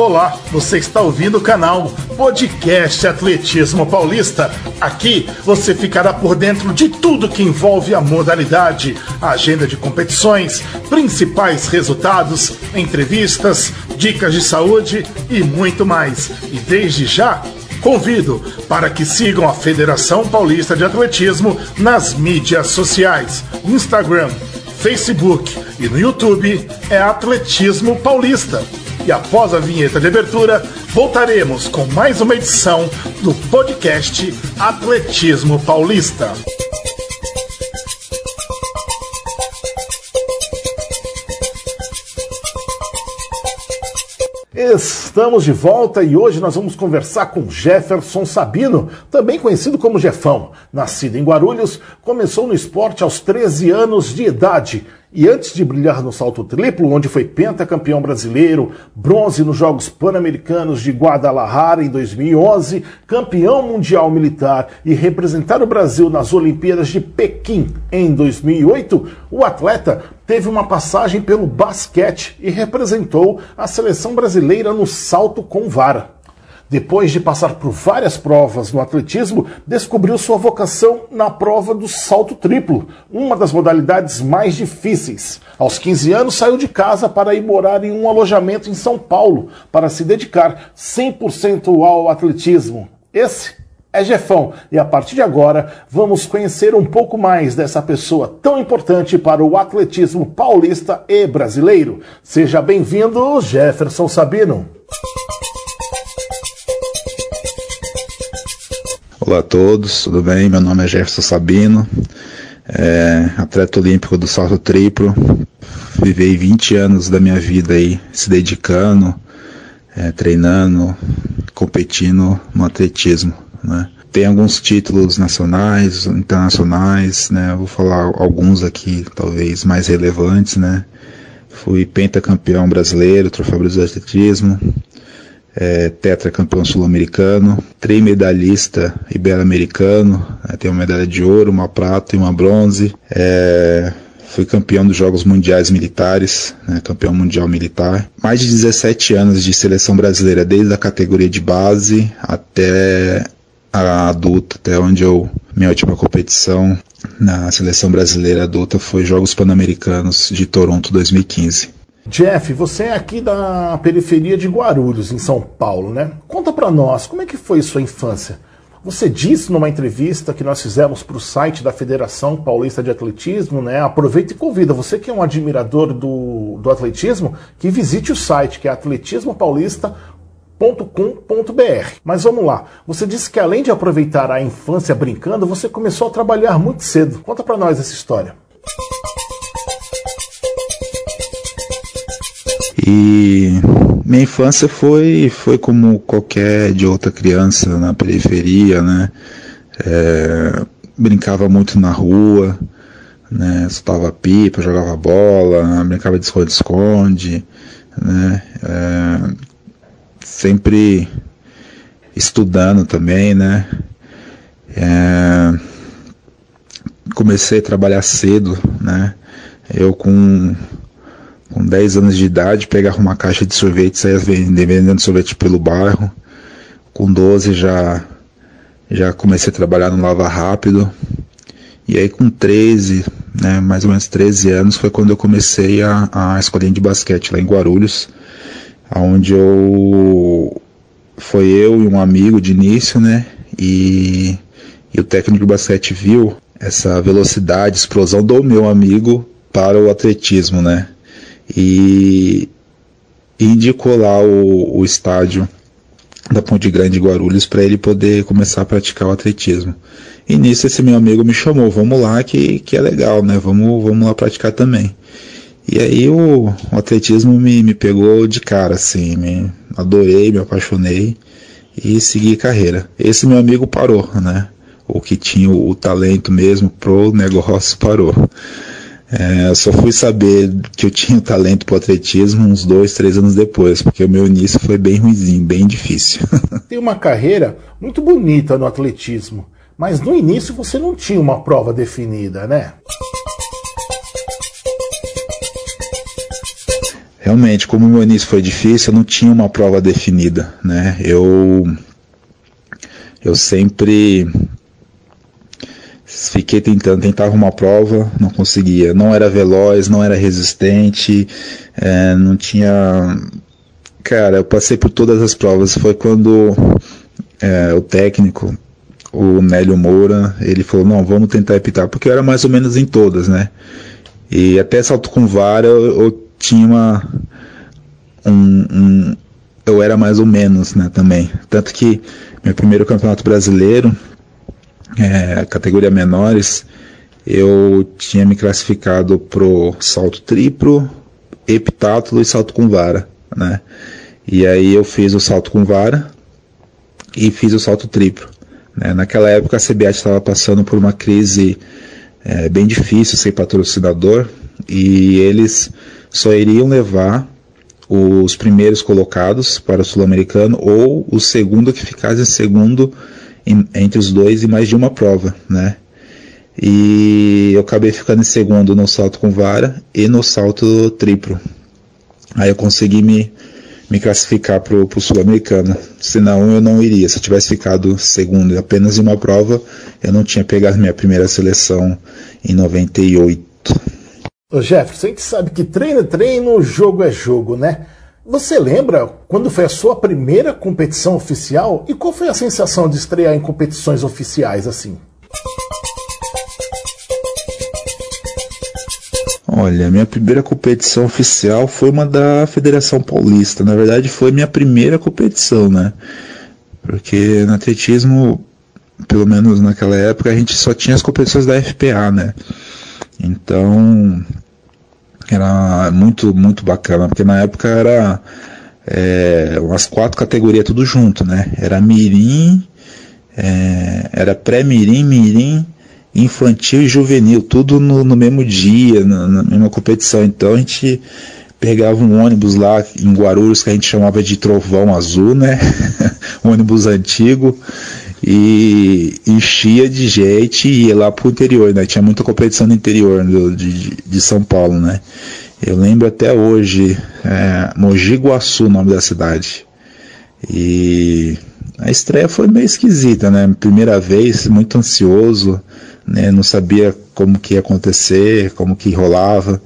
Olá, você está ouvindo o canal Podcast Atletismo Paulista. Aqui você ficará por dentro de tudo que envolve a modalidade, a agenda de competições, principais resultados, entrevistas, dicas de saúde e muito mais. E desde já, convido para que sigam a Federação Paulista de Atletismo nas mídias sociais: Instagram, Facebook e no YouTube é Atletismo Paulista. E após a vinheta de abertura, voltaremos com mais uma edição do podcast Atletismo Paulista. Estamos de volta e hoje nós vamos conversar com Jefferson Sabino, também conhecido como Jefão. Nascido em Guarulhos, começou no esporte aos 13 anos de idade e antes de brilhar no salto triplo, onde foi pentacampeão brasileiro, bronze nos Jogos Pan-Americanos de Guadalajara em 2011, campeão mundial militar e representar o Brasil nas Olimpíadas de Pequim em 2008, o atleta teve uma passagem pelo basquete e representou a seleção brasileira no salto com vara. Depois de passar por várias provas no atletismo, descobriu sua vocação na prova do salto triplo, uma das modalidades mais difíceis. Aos 15 anos, saiu de casa para ir morar em um alojamento em São Paulo, para se dedicar 100% ao atletismo. Esse é Jefão e a partir de agora vamos conhecer um pouco mais dessa pessoa tão importante para o atletismo paulista e brasileiro. Seja bem-vindo, Jefferson Sabino. Olá a todos, tudo bem? Meu nome é Jefferson Sabino, é, atleta olímpico do salto triplo. Vivei 20 anos da minha vida aí se dedicando, é, treinando, competindo no atletismo. Né? Tem alguns títulos nacionais, internacionais, né? Vou falar alguns aqui, talvez mais relevantes, né? Fui pentacampeão brasileiro, troféu brasileiro de atletismo, é, tetracampeão sul-americano, trimedalhista ibero-americano, é, tem uma medalha de ouro, uma prata e uma bronze. É, fui campeão dos Jogos Mundiais Militares, né, campeão mundial militar. Mais de 17 anos de seleção brasileira, desde a categoria de base até a adulta, até onde eu minha última competição na seleção brasileira adulta foi Jogos Pan-Americanos de Toronto 2015. Jeff, você é aqui da periferia de Guarulhos, em São Paulo, né? Conta para nós, como é que foi sua infância? Você disse numa entrevista que nós fizemos para o site da Federação Paulista de Atletismo, né? Aproveita e convida você que é um admirador do, do atletismo, que visite o site, que é atletismopaulista.com.br. Mas vamos lá. Você disse que além de aproveitar a infância brincando, você começou a trabalhar muito cedo. Conta para nós essa história. E minha infância foi, foi como qualquer de outra criança na periferia, né? É, brincava muito na rua, né? Soltava pipa, jogava bola, brincava de esconde-esconde, né? É, sempre estudando também, né? É, comecei a trabalhar cedo, né? Eu com com 10 anos de idade, pegava uma caixa de sorvete e saía vendendo sorvete pelo bairro. Com 12 já, já comecei a trabalhar no Lava Rápido. E aí com 13, né, mais ou menos 13 anos, foi quando eu comecei a, a escolinha de basquete lá em Guarulhos, onde eu foi eu e um amigo de início, né? E, e o técnico de basquete viu essa velocidade, explosão do meu amigo para o atletismo, né? e indicou lá o, o estádio da Ponte Grande Guarulhos para ele poder começar a praticar o atletismo. E nisso esse meu amigo me chamou, vamos lá que, que é legal, né? Vamos, vamos lá praticar também. E aí o, o atletismo me, me pegou de cara, assim, me adorei, me apaixonei e segui carreira. Esse meu amigo parou, né? O que tinha o, o talento mesmo pro negócio parou. É, só fui saber que eu tinha talento para atletismo uns dois, três anos depois, porque o meu início foi bem ruizinho, bem difícil. Tem uma carreira muito bonita no atletismo, mas no início você não tinha uma prova definida, né? Realmente, como o meu início foi difícil, eu não tinha uma prova definida, né? Eu eu sempre fiquei tentando, tentava uma prova, não conseguia. Não era veloz, não era resistente, é, não tinha. Cara, eu passei por todas as provas. Foi quando é, o técnico, o Nélio Moura, ele falou: não, vamos tentar epitar, porque eu era mais ou menos em todas, né? E até salto com vara eu, eu tinha uma. Um, um, eu era mais ou menos, né, também. Tanto que meu primeiro campeonato brasileiro, é, categoria menores, eu tinha me classificado pro salto triplo, heptátulo e salto com vara, né? E aí eu fiz o salto com vara e fiz o salto triplo. Né? Naquela época a CBAT estava passando por uma crise é, bem difícil sem patrocinador e eles só iriam levar os primeiros colocados para o sul-americano ou o segundo que ficasse em segundo em, entre os dois e mais de uma prova, né? E eu acabei ficando em segundo no salto com vara e no salto triplo. Aí eu consegui me, me classificar para o sul-americano. Senão eu não iria. Se eu tivesse ficado segundo apenas em uma prova, eu não tinha pegado minha primeira seleção em 98. Ô Jefferson, a gente sabe que treino é treino, jogo é jogo, né? Você lembra quando foi a sua primeira competição oficial e qual foi a sensação de estrear em competições oficiais assim? Olha, minha primeira competição oficial foi uma da Federação Paulista. Na verdade, foi minha primeira competição, né? Porque no atletismo, pelo menos naquela época, a gente só tinha as competições da FPA, né? Então, era muito, muito bacana, porque na época era é, umas quatro categorias tudo junto, né? Era mirim, é, era pré-mirim, mirim, infantil e juvenil, tudo no, no mesmo dia, na, na, mesma competição. Então a gente pegava um ônibus lá em Guarulhos que a gente chamava de Trovão Azul, né? um ônibus antigo e enchia de gente e ia lá pro interior, né? Tinha muita competição no interior do, de, de São Paulo, né? Eu lembro até hoje, é, Mogi Guaçu, o nome da cidade. E a estreia foi meio esquisita, né? Primeira vez, muito ansioso, né? Não sabia como que ia acontecer, como que rolava.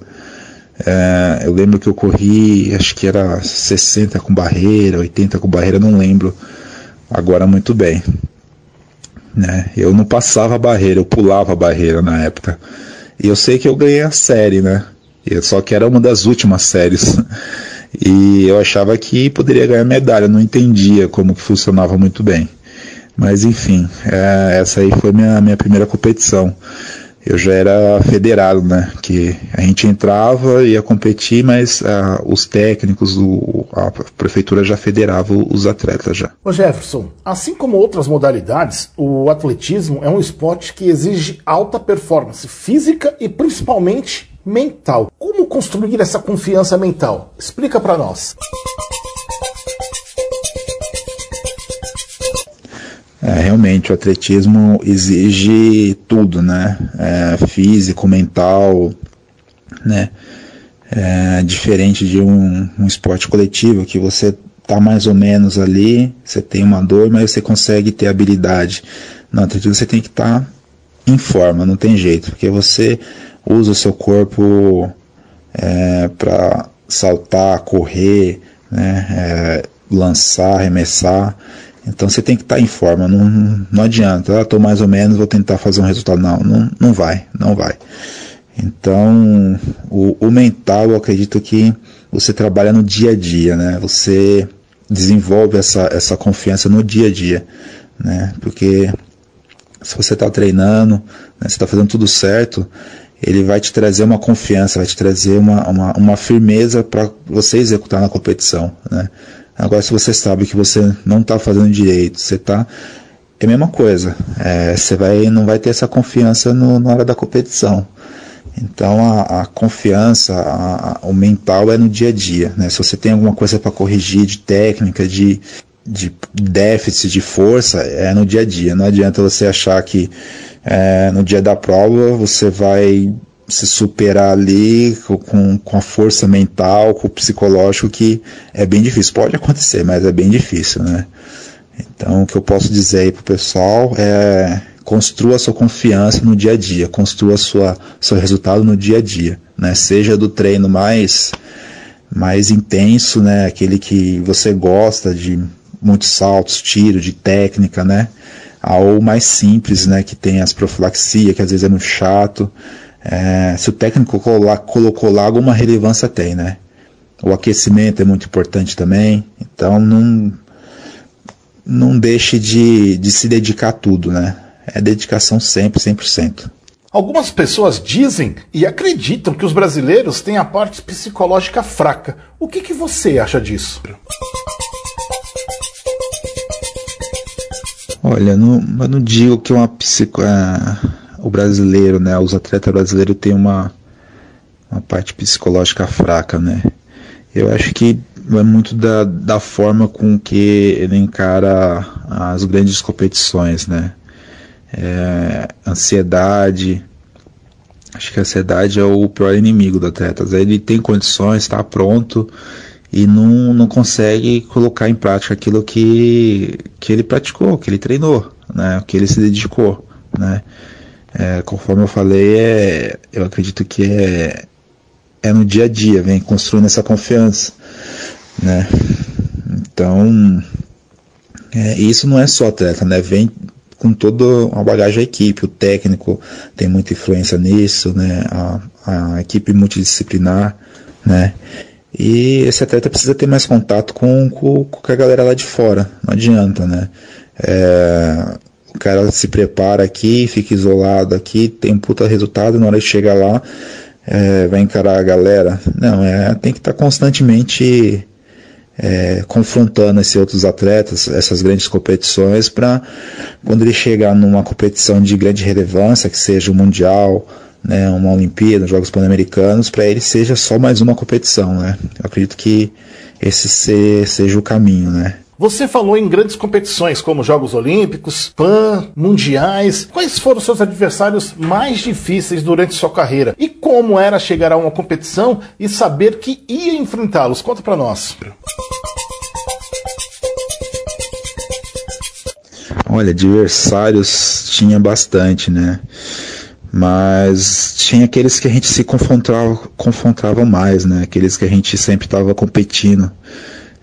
É, eu lembro que eu corri, acho que era 60 com barreira, 80 com barreira, não lembro agora muito bem né? Eu não passava a barreira, eu pulava a barreira na época. E eu sei que eu ganhei a série, né? Só que era uma das últimas séries. E eu achava que poderia ganhar medalha, não entendia como funcionava muito bem. Mas enfim, é, essa aí foi minha, minha primeira competição eu já era federado, né? Que a gente entrava, ia competir, mas uh, os técnicos, o, a prefeitura já federava os atletas já. Ô Jefferson, assim como outras modalidades, o atletismo é um esporte que exige alta performance física e principalmente mental. Como construir essa confiança mental? Explica para nós. É, realmente, o atletismo exige tudo, né? É, físico, mental, né? É, diferente de um, um esporte coletivo que você tá mais ou menos ali, você tem uma dor, mas você consegue ter habilidade. No atletismo você tem que estar tá em forma, não tem jeito, porque você usa o seu corpo é, para saltar, correr, né, é, lançar, arremessar. Então você tem que estar tá em forma, não, não adianta, ah, estou mais ou menos, vou tentar fazer um resultado. Não, não, não vai, não vai. Então, o, o mental, eu acredito que você trabalha no dia a dia, né? Você desenvolve essa, essa confiança no dia a dia, né? Porque se você está treinando, né, você está fazendo tudo certo, ele vai te trazer uma confiança, vai te trazer uma, uma, uma firmeza para você executar na competição, né? Agora, se você sabe que você não está fazendo direito, você está é a mesma coisa. É, você vai, não vai ter essa confiança no, na hora da competição. Então a, a confiança, a, a, o mental é no dia a dia. Né? Se você tem alguma coisa para corrigir de técnica, de, de déficit de força, é no dia a dia. Não adianta você achar que é, no dia da prova você vai se superar ali com, com a força mental, com o psicológico, que é bem difícil. Pode acontecer, mas é bem difícil, né? Então, o que eu posso dizer aí pro pessoal é construa sua confiança no dia a dia, construa sua, seu resultado no dia a dia, né? Seja do treino mais mais intenso, né? Aquele que você gosta de muitos saltos, tiro, de técnica, né? Ao mais simples, né? Que tem as profilaxia, que às vezes é muito chato. É, se o técnico colocou lá, alguma relevância tem, né? O aquecimento é muito importante também. Então não, não deixe de, de se dedicar a tudo, né? É dedicação sempre, 100%. Algumas pessoas dizem e acreditam que os brasileiros têm a parte psicológica fraca. O que, que você acha disso? Olha, não, eu não digo que uma psico, é, o brasileiro, né, os atletas brasileiros têm uma, uma parte psicológica fraca, né? Eu acho que é muito da, da forma com que ele encara as grandes competições, né? É, ansiedade. Acho que a ansiedade é o pior inimigo do atleta. Ele tem condições, está pronto e não, não consegue colocar em prática aquilo que, que ele praticou, que ele treinou, né? que ele se dedicou. Né? É, conforme eu falei, é, eu acredito que é, é no dia a dia, vem construindo essa confiança, né? Então, é, isso não é só atleta, né? Vem com toda uma bagagem da equipe, o técnico tem muita influência nisso, né? A, a equipe multidisciplinar, né? E esse atleta precisa ter mais contato com, com, com a galera lá de fora, não adianta, né? É, o cara se prepara aqui, fica isolado aqui, tem um puta resultado, na hora de chegar lá, é, vai encarar a galera. Não, é, tem que estar tá constantemente é, confrontando esses outros atletas, essas grandes competições, para quando ele chegar numa competição de grande relevância, que seja o Mundial, né, uma Olimpíada, Jogos Pan-Americanos, para ele seja só mais uma competição. Né? Eu acredito que esse seja o caminho. Né? Você falou em grandes competições como Jogos Olímpicos, PAN, Mundiais. Quais foram seus adversários mais difíceis durante sua carreira? E como era chegar a uma competição e saber que ia enfrentá-los? Conta para nós. Olha, adversários tinha bastante, né? Mas tinha aqueles que a gente se confrontava, confrontava mais, né? Aqueles que a gente sempre estava competindo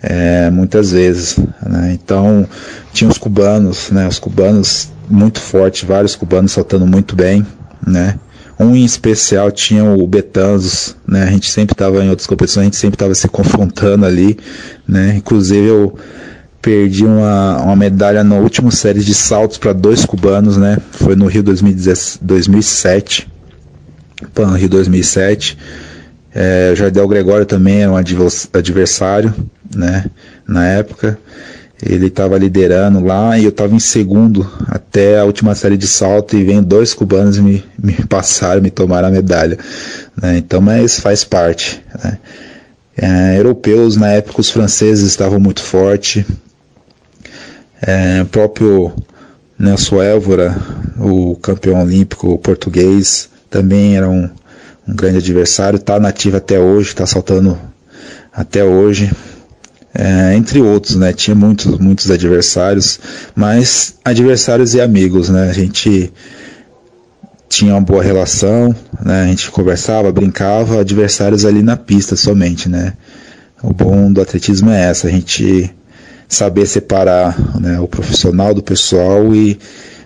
é, muitas vezes. Né? Então, tinha os cubanos, né? os cubanos muito fortes, vários cubanos saltando muito bem. Né? Um em especial tinha o Betanzos, né? a gente sempre estava em outras competições, a gente sempre estava se confrontando ali. Né? Inclusive, eu perdi uma, uma medalha na última série de saltos para dois cubanos, né? Foi no Rio 2007. Pan Rio 2007. É, Jardel Gregório também era um adversário, né? Na época, ele estava liderando lá e eu estava em segundo até a última série de salto e vem dois cubanos me, me passaram, me tomaram a medalha. Né? Então, mas faz parte. Né? É, europeus na época os franceses estavam muito fortes. É, o próprio Nelson Évora, o campeão olímpico português, também era um um grande adversário, está nativo até hoje, está saltando até hoje. É, entre outros, né? Tinha muitos, muitos adversários, mas adversários e amigos, né? A gente tinha uma boa relação, né? A gente conversava, brincava, adversários ali na pista somente, né? O bom do atletismo é essa, a gente saber separar né, o profissional do pessoal e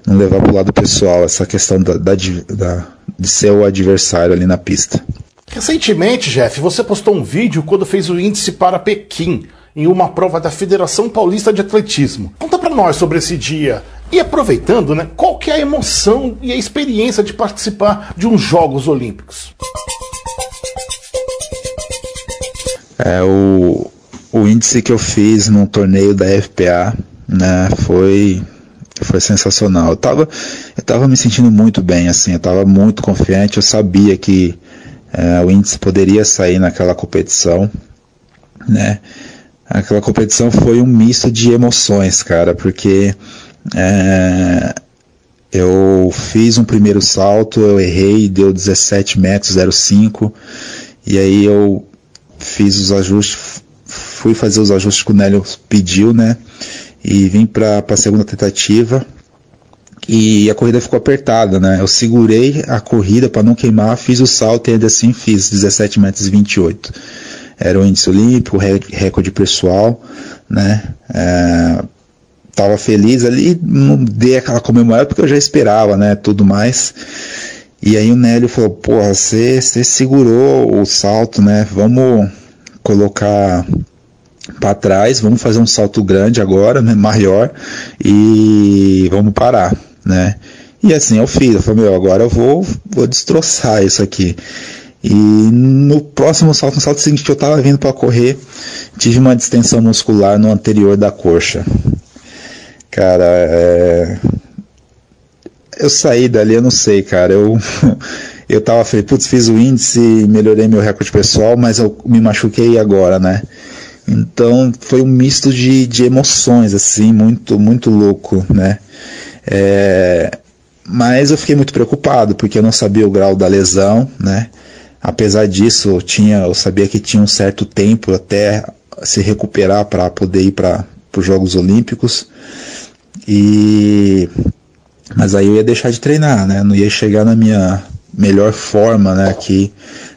não levar para o lado pessoal essa questão da, da, da de ser o adversário ali na pista. Recentemente, Jeff, você postou um vídeo quando fez o índice para Pequim, em uma prova da Federação Paulista de Atletismo. Conta para nós sobre esse dia. E aproveitando, né, qual que é a emoção e a experiência de participar de uns Jogos Olímpicos? É, o, o índice que eu fiz no torneio da FPA né, foi foi sensacional. Eu tava, eu tava me sentindo muito bem, assim, eu tava muito confiante, eu sabia que é, o índice poderia sair naquela competição, né? Aquela competição foi um misto de emoções, cara, porque é, eu fiz um primeiro salto, eu errei, deu 17 metros 05 e aí eu fiz os ajustes, fui fazer os ajustes que o Nélio pediu, né? E vim para a segunda tentativa e a corrida ficou apertada, né? Eu segurei a corrida para não queimar, fiz o salto e ainda assim fiz 17 metros 28. Era o índice olímpico, recorde pessoal, né? É, tava feliz ali, não dei aquela comemorada porque eu já esperava, né? Tudo mais. E aí o Nélio falou, porra, você segurou o salto, né? Vamos colocar para trás, vamos fazer um salto grande agora, né, maior, e vamos parar, né? E assim eu fiz, eu falei, meu, agora eu vou, vou destroçar isso aqui. E no próximo salto, no salto seguinte que eu estava vindo para correr, tive uma distensão muscular no anterior da coxa. Cara, é... eu saí dali, eu não sei, cara, eu eu tava feliz, putz, fiz o índice, melhorei meu recorde pessoal, mas eu me machuquei agora, né? Então foi um misto de, de emoções, assim, muito, muito louco, né? É, mas eu fiquei muito preocupado, porque eu não sabia o grau da lesão, né? Apesar disso, eu, tinha, eu sabia que tinha um certo tempo até se recuperar para poder ir para os Jogos Olímpicos. E mas aí eu ia deixar de treinar, né? Não ia chegar na minha melhor forma, né, que,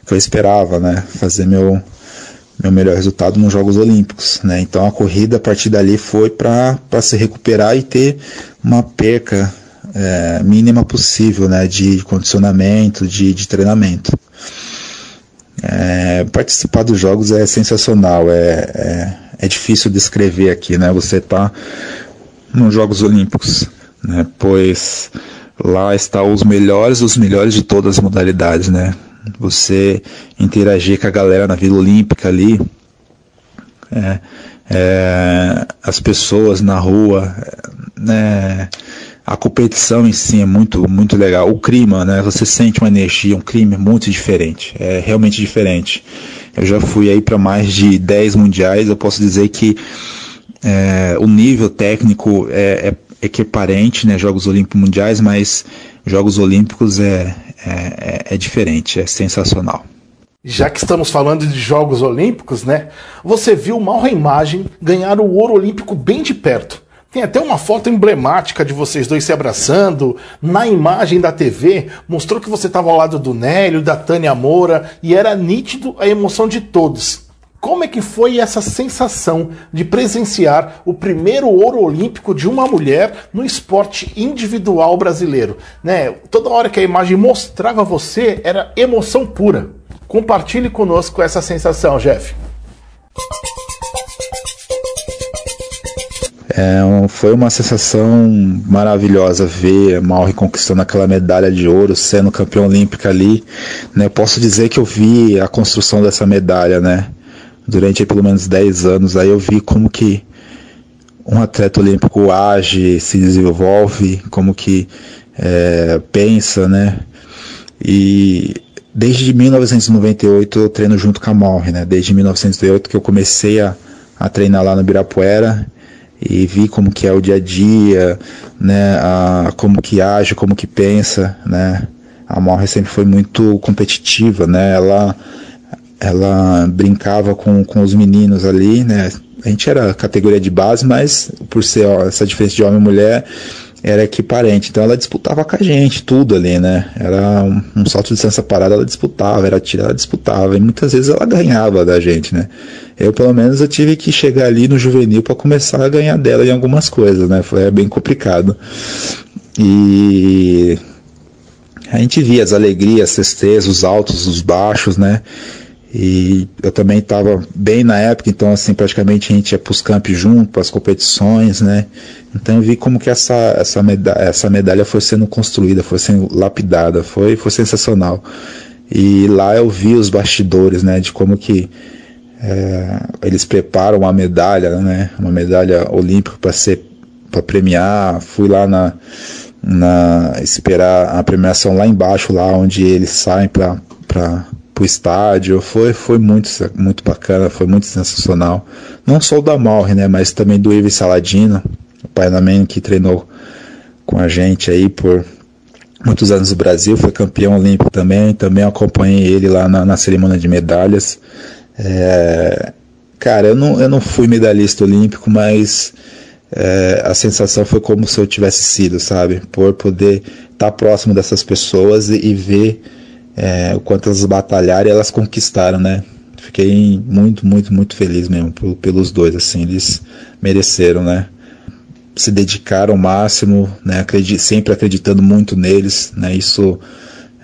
que eu esperava, né, fazer meu meu melhor resultado nos Jogos Olímpicos, né? Então a corrida a partir dali foi para se recuperar e ter uma perca é, mínima possível, né? De condicionamento, de, de treinamento. É, participar dos jogos é sensacional, é, é, é difícil descrever aqui, né? Você tá nos Jogos Olímpicos, né? Pois lá está os melhores, os melhores de todas as modalidades, né? Você interagir com a galera na Vila Olímpica ali, é, é, as pessoas na rua, né? A competição em si é muito, muito legal. O clima, né? Você sente uma energia, um clima muito diferente. É realmente diferente. Eu já fui aí para mais de 10 mundiais. Eu posso dizer que é, o nível técnico é, é equiparente, né, Jogos Olímpicos Mundiais, mas Jogos Olímpicos é, é, é, é diferente, é sensacional. Já que estamos falando de Jogos Olímpicos, né? Você viu mal a imagem ganhar o ouro olímpico bem de perto. Tem até uma foto emblemática de vocês dois se abraçando. Na imagem da TV, mostrou que você estava ao lado do Nélio, da Tânia Moura, e era nítido a emoção de todos. Como é que foi essa sensação de presenciar o primeiro ouro olímpico de uma mulher no esporte individual brasileiro? Né? Toda hora que a imagem mostrava você, era emoção pura. Compartilhe conosco essa sensação, Jeff. É, foi uma sensação maravilhosa ver a Mauri conquistando aquela medalha de ouro, sendo campeão olímpica ali. Né? Eu posso dizer que eu vi a construção dessa medalha, né? Durante pelo menos 10 anos, aí eu vi como que um atleta olímpico age, se desenvolve, como que é, pensa, né? E desde 1998 eu treino junto com a Morre, né? Desde 1998 que eu comecei a, a treinar lá no Birapuera e vi como que é o dia a dia, né? A, como que age, como que pensa, né? A Morre sempre foi muito competitiva, né? Ela ela brincava com, com os meninos ali, né? A gente era categoria de base, mas por ser ó, essa diferença de homem e mulher, era equiparente. Então ela disputava com a gente, tudo ali, né? Era um, um salto de distância parada, ela disputava, era tira, ela disputava. E muitas vezes ela ganhava da gente, né? Eu, pelo menos, eu tive que chegar ali no juvenil para começar a ganhar dela em algumas coisas, né? Foi bem complicado. E a gente via as alegrias, as tristezas, os altos, os baixos, né? E eu também estava bem na época, então assim, praticamente a gente ia para os campos junto, para as competições, né? Então eu vi como que essa, essa, medalha, essa medalha foi sendo construída, foi sendo lapidada, foi, foi sensacional. E lá eu vi os bastidores, né, de como que é, eles preparam uma medalha, né, uma medalha olímpica para ser para premiar. Fui lá na, na esperar a premiação lá embaixo, lá onde eles saem para pro estádio, foi, foi muito, muito bacana, foi muito sensacional. Não só o da Malre, né, mas também do Ives Saladino, o Panaman que treinou com a gente aí por muitos anos no Brasil, foi campeão olímpico também, também acompanhei ele lá na, na cerimônia de medalhas. É, cara, eu não, eu não fui medalhista olímpico, mas é, a sensação foi como se eu tivesse sido, sabe? Por poder estar tá próximo dessas pessoas e, e ver é, o quanto elas batalharam e elas conquistaram, né? Fiquei muito, muito, muito feliz mesmo pelos dois, assim, eles mereceram, né? se dedicaram ao máximo, né, acredit, sempre acreditando muito neles, né, isso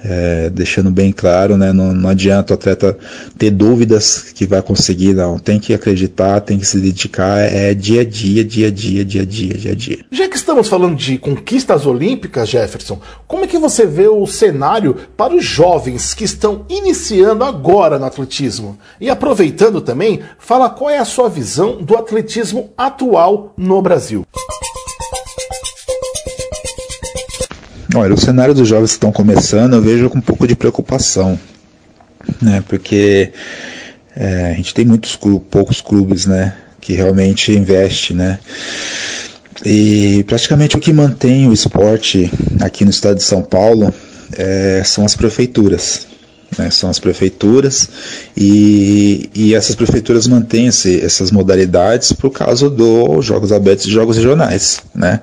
é, deixando bem claro, né, não, não adianta o atleta ter dúvidas que vai conseguir, não, tem que acreditar, tem que se dedicar, é dia a dia, dia a dia, dia a dia, dia a dia. Já que estamos falando de conquistas olímpicas, Jefferson, como é que você vê o cenário para os jovens que estão iniciando agora no atletismo? E aproveitando também, fala qual é a sua visão do atletismo atual no Brasil. Olha, o cenário dos jovens que estão começando eu vejo com um pouco de preocupação, né? Porque é, a gente tem muitos clubes, poucos clubes, né? Que realmente investe, né? E praticamente o que mantém o esporte aqui no estado de São Paulo é, são as prefeituras. Né, são as prefeituras e, e essas prefeituras mantêm essas modalidades por causa dos jogos abertos e jogos regionais, né?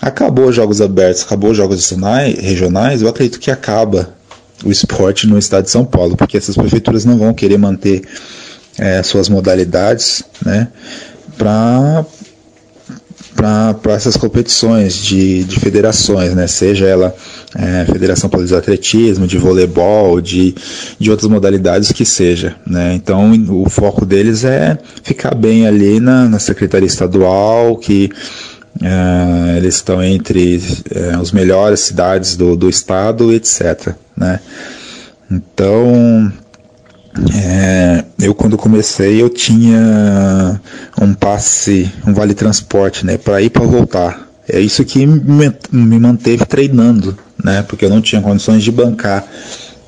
Acabou os jogos abertos, acabou os jogos regionais, eu acredito que acaba o esporte no estado de São Paulo, porque essas prefeituras não vão querer manter é, suas modalidades né, para para essas competições de, de federações, né? seja ela é, Federação Paulista de Atletismo, de voleibol, de, de outras modalidades que seja. Né? Então o foco deles é ficar bem ali na, na Secretaria Estadual, que Uh, eles estão entre uh, os melhores cidades do, do estado, etc. Né? Então, é, eu quando comecei eu tinha um passe, um vale transporte, né, para ir para voltar. É isso que me, me manteve treinando, né, porque eu não tinha condições de bancar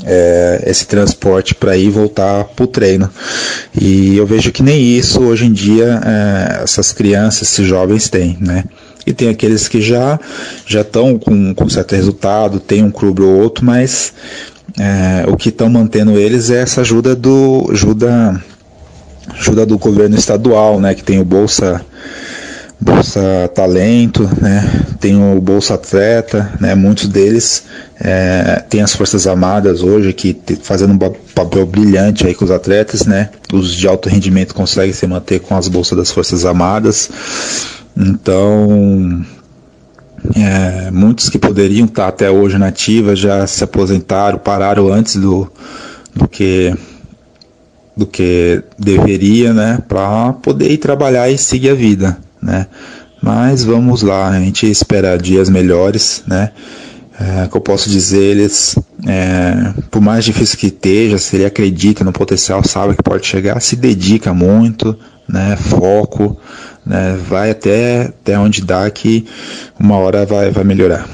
é, esse transporte para ir voltar para o treino. E eu vejo que nem isso hoje em dia é, essas crianças, esses jovens têm, né? E tem aqueles que já já estão com, com certo resultado, tem um clube ou outro, mas é, o que estão mantendo eles é essa ajuda do ajuda, ajuda do governo estadual, né? Que tem o bolsa Bolsa Talento, né? tem o Bolsa Atleta, né? muitos deles é, têm as Forças Armadas hoje que fazendo um papel brilhante aí com os atletas, né? os de alto rendimento conseguem se manter com as bolsas das Forças Armadas, então é, muitos que poderiam estar até hoje na ativa já se aposentaram, pararam antes do, do que do que deveria, né, para poder ir trabalhar e seguir a vida né? Mas vamos lá, a gente espera dias melhores, né? É, que eu posso dizer, eles, é, por mais difícil que esteja, se ele acredita no potencial, sabe que pode chegar, se dedica muito, né? Foco, né? Vai até, até onde dá que uma hora vai, vai melhorar.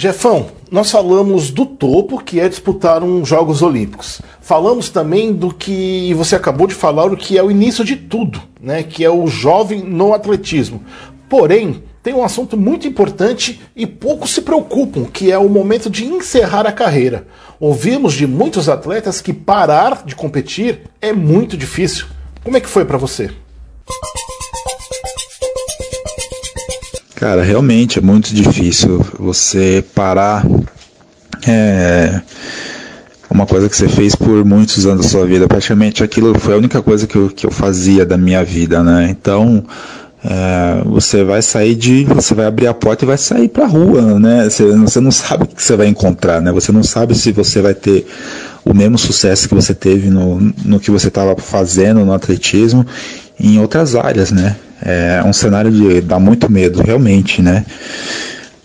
Jefão, nós falamos do topo, que é disputar uns Jogos Olímpicos. Falamos também do que você acabou de falar, o que é o início de tudo, né? Que é o jovem no atletismo. Porém, tem um assunto muito importante e poucos se preocupam, que é o momento de encerrar a carreira. Ouvimos de muitos atletas que parar de competir é muito difícil. Como é que foi para você? Cara, realmente é muito difícil você parar é, uma coisa que você fez por muitos anos da sua vida. Praticamente aquilo foi a única coisa que eu, que eu fazia da minha vida, né? Então, é, você vai sair de. Você vai abrir a porta e vai sair pra rua, né? Você, você não sabe o que você vai encontrar, né? Você não sabe se você vai ter o mesmo sucesso que você teve no, no que você estava fazendo no atletismo em outras áreas, né? É um cenário de dá muito medo, realmente, né?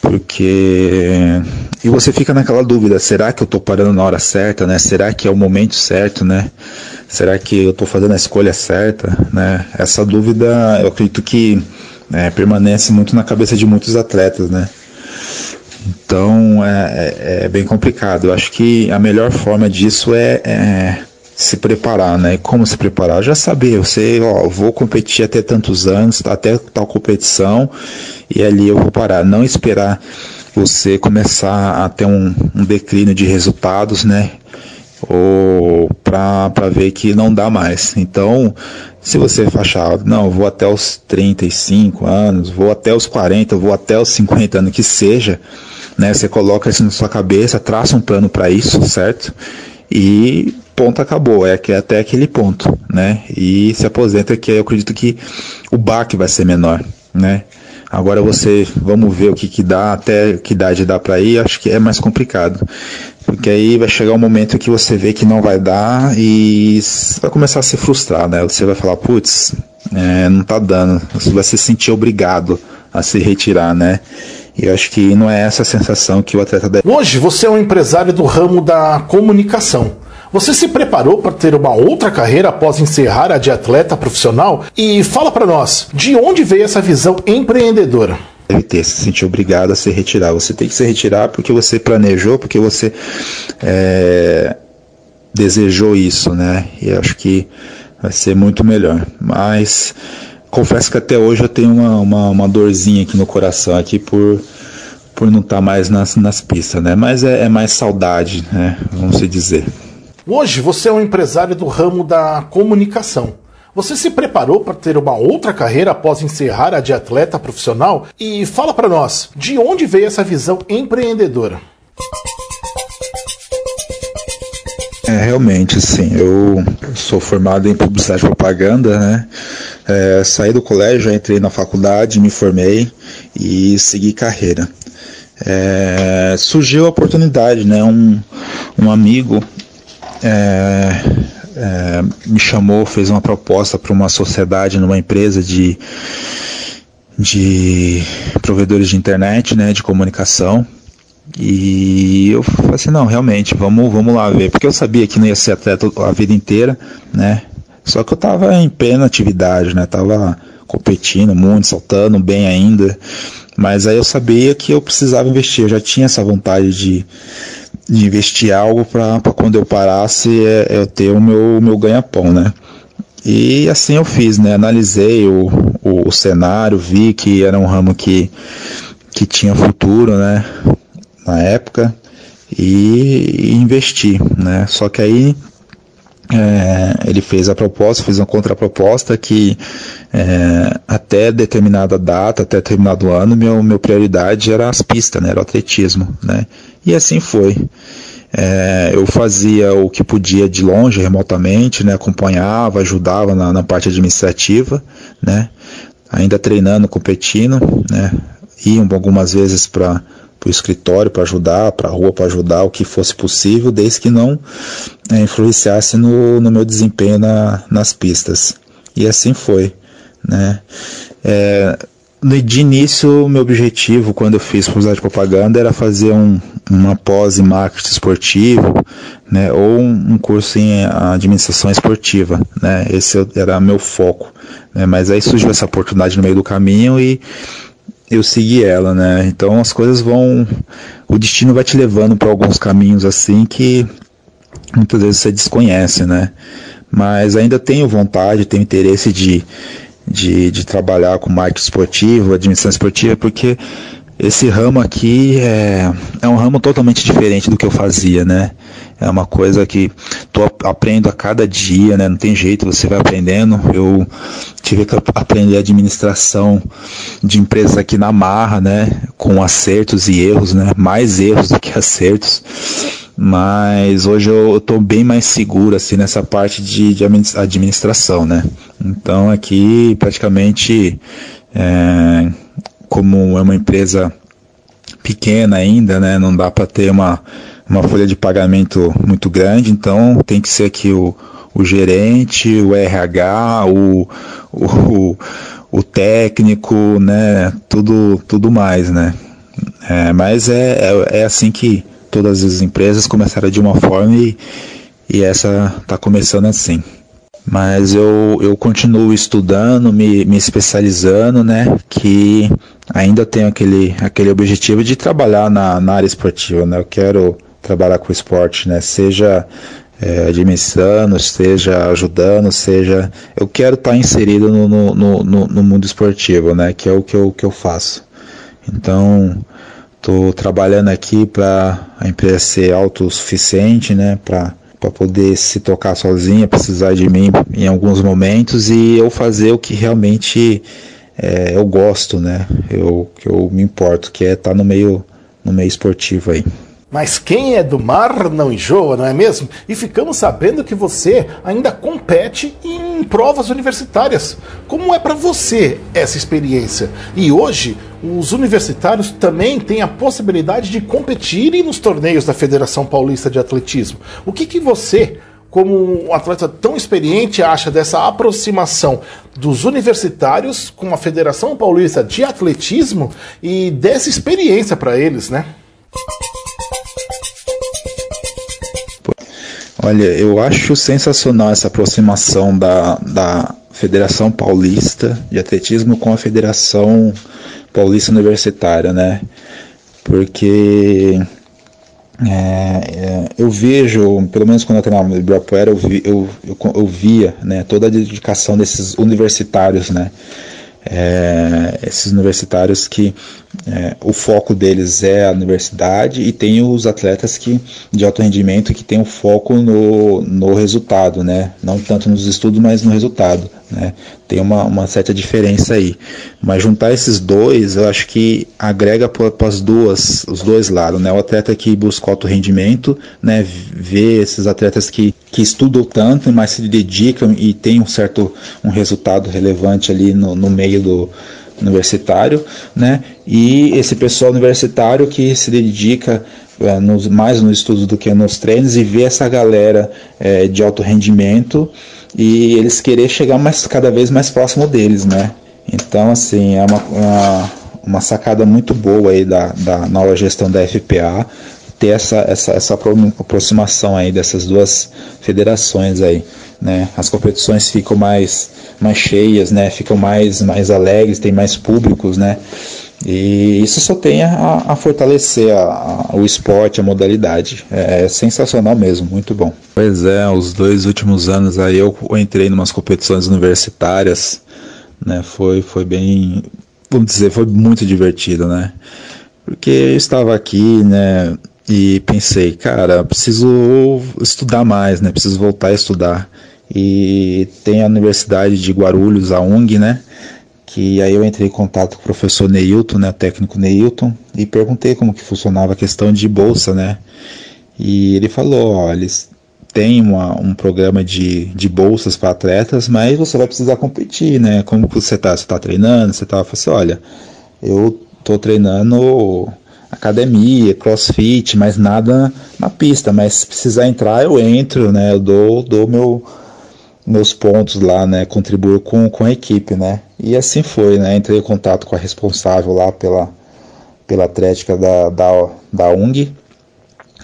Porque e você fica naquela dúvida, será que eu estou parando na hora certa, né? Será que é o momento certo, né? Será que eu estou fazendo a escolha certa, né? Essa dúvida, eu acredito que é, permanece muito na cabeça de muitos atletas, né? Então é, é, é, bem complicado. Eu acho que a melhor forma disso é, é se preparar, né? Como se preparar? Já saber, sei, ó, vou competir até tantos anos, até tal competição, e ali eu vou parar. Não esperar você começar a ter um, um declínio de resultados, né? Ou para ver que não dá mais. Então, se você achar, não, vou até os 35 anos, vou até os 40, vou até os 50 anos, que seja, né? Você coloca isso na sua cabeça, traça um plano para isso, certo? E ponto acabou, é que até aquele ponto, né? E se aposenta que eu acredito que o baque vai ser menor, né? Agora você, vamos ver o que, que dá, até que idade dá para ir, acho que é mais complicado. Porque aí vai chegar um momento que você vê que não vai dar e vai começar a se frustrar, né? Você vai falar, putz, é, não tá dando. Você vai se sentir obrigado a se retirar, né? E eu acho que não é essa a sensação que o atleta deve. Hoje você é um empresário do ramo da comunicação. Você se preparou para ter uma outra carreira após encerrar a de atleta profissional? E fala para nós, de onde veio essa visão empreendedora? Deve ter, se sentir obrigado a se retirar. Você tem que se retirar porque você planejou, porque você é, desejou isso, né? E acho que vai ser muito melhor. Mas confesso que até hoje eu tenho uma, uma, uma dorzinha aqui no coração aqui por por não estar tá mais nas, nas pistas, né? Mas é, é mais saudade, né? Vamos se dizer. Hoje você é um empresário do ramo da comunicação. Você se preparou para ter uma outra carreira após encerrar a de atleta profissional? E fala para nós, de onde veio essa visão empreendedora? É, realmente, sim. Eu sou formado em publicidade e propaganda, né? É, saí do colégio, entrei na faculdade, me formei e segui carreira. É, surgiu a oportunidade, né? Um, um amigo é, é, me chamou, fez uma proposta para uma sociedade numa empresa de, de provedores de internet, né, de comunicação. E eu falei assim, não, realmente, vamos, vamos lá ver, porque eu sabia que não ia ser atleta a vida inteira, né? Só que eu tava em plena atividade, né? Tava competindo muito, saltando bem ainda. Mas aí eu sabia que eu precisava investir, eu já tinha essa vontade de, de investir algo para quando eu parasse é, eu ter o meu, meu ganha-pão, né? E assim eu fiz, né? Analisei o, o, o, cenário, vi que era um ramo que, que tinha futuro, né? Na época, e, e investi, né? Só que aí é, ele fez a proposta, fez uma contraproposta que é, até determinada data, até determinado ano, meu, meu prioridade era as pistas, né, era o atletismo, né, e assim foi. É, eu fazia o que podia de longe, remotamente, né, acompanhava, ajudava na, na parte administrativa, né, ainda treinando, competindo, né, ia algumas vezes para para o escritório para ajudar, para a rua para ajudar, o que fosse possível, desde que não é, influenciasse no, no meu desempenho na, nas pistas. E assim foi. Né? É, de início, meu objetivo, quando eu fiz publicidade de propaganda, era fazer um, uma pós em marketing esportivo, né, ou um, curso em administração esportiva, né, esse era meu foco, né, mas aí surgiu essa oportunidade no meio do caminho e eu segui ela, né? Então as coisas vão, o destino vai te levando para alguns caminhos assim que muitas vezes você desconhece, né? Mas ainda tenho vontade, tenho interesse de, de, de trabalhar com marketing esportivo, administração esportiva, porque esse ramo aqui é, é um ramo totalmente diferente do que eu fazia, né? É uma coisa que tô aprendo a cada dia, né? Não tem jeito, você vai aprendendo. Eu tive que aprender administração de empresas aqui na marra, né? Com acertos e erros, né? Mais erros do que acertos. Mas hoje eu estou bem mais seguro assim nessa parte de, de administração, né? Então aqui praticamente é, como é uma empresa pequena ainda, né? Não dá para ter uma, uma folha de pagamento muito grande, então tem que ser aqui o, o gerente, o RH, o, o, o técnico, né? Tudo, tudo mais, né? É, mas é, é, é, assim que todas as empresas começaram de uma forma e, e essa está começando assim mas eu, eu continuo estudando, me, me especializando, né? Que ainda tenho aquele, aquele objetivo de trabalhar na, na área esportiva, né? Eu quero trabalhar com esporte, né? Seja é, administrando, seja ajudando, seja. Eu quero estar inserido no, no, no, no mundo esportivo, né? Que é o que eu, que eu faço. Então, Estou trabalhando aqui para a empresa ser autossuficiente, né? Para para poder se tocar sozinha, precisar de mim em alguns momentos e eu fazer o que realmente é, eu gosto, né? Eu que eu me importo, que é estar tá no meio no meio esportivo aí. Mas quem é do mar não enjoa, não é mesmo? E ficamos sabendo que você ainda compete em provas universitárias. Como é para você essa experiência? E hoje, os universitários também têm a possibilidade de competirem nos torneios da Federação Paulista de Atletismo. O que, que você como um atleta tão experiente acha dessa aproximação dos universitários com a Federação Paulista de Atletismo e dessa experiência para eles, né? Olha, eu acho sensacional essa aproximação da, da Federação Paulista de Atletismo com a Federação Paulista Universitária, né? Porque é, é, eu vejo, pelo menos quando eu treinava no Ibirapuera, eu, vi, eu, eu, eu, via né, toda a dedicação desses universitários, né? É, esses universitários que é, o foco deles é a universidade e tem os atletas que de alto rendimento que tem o foco no, no resultado, né? Não tanto nos estudos, mas no resultado, né? Tem uma, uma certa diferença aí. Mas juntar esses dois, eu acho que agrega para as duas, os dois lados, né? O atleta que busca alto rendimento, né? Ver esses atletas que, que estudam tanto, mas se dedicam e tem um certo um resultado relevante ali no, no meio do universitário, né? E esse pessoal universitário que se dedica é, nos, mais nos estudos do que nos treinos e vê essa galera é, de alto rendimento e eles querer chegar mais cada vez mais próximo deles, né? Então, assim, é uma, uma, uma sacada muito boa aí da, da nova gestão da FPA ter essa, essa, essa aproximação aí dessas duas federações aí, né? As competições ficam mais, mais cheias, né? Ficam mais, mais alegres, tem mais públicos, né? E isso só tem a, a fortalecer a, a, o esporte, a modalidade. É, é, sensacional mesmo, muito bom. Pois é, os dois últimos anos aí eu entrei em umas competições universitárias, né? Foi, foi bem, vamos dizer, foi muito divertido, né? Porque eu estava aqui, né? E pensei, cara, preciso estudar mais, né? Preciso voltar a estudar. E tem a Universidade de Guarulhos, a UNG, né? Que aí eu entrei em contato com o professor Neilton, né? O técnico Neilton, e perguntei como que funcionava a questão de bolsa, né? E ele falou, ó, eles uma, um programa de, de bolsas para atletas, mas você vai precisar competir, né? Como você tá? Você tá treinando? Você tá, assim, olha, eu tô treinando academia, crossfit, mas nada na pista. Mas se precisar entrar, eu entro, né? Eu dou, dou meu, meus pontos lá, né? Contribuo com, com a equipe, né? E assim foi, né? Entrei em contato com a responsável lá pela, pela atlética da, da, da UNG.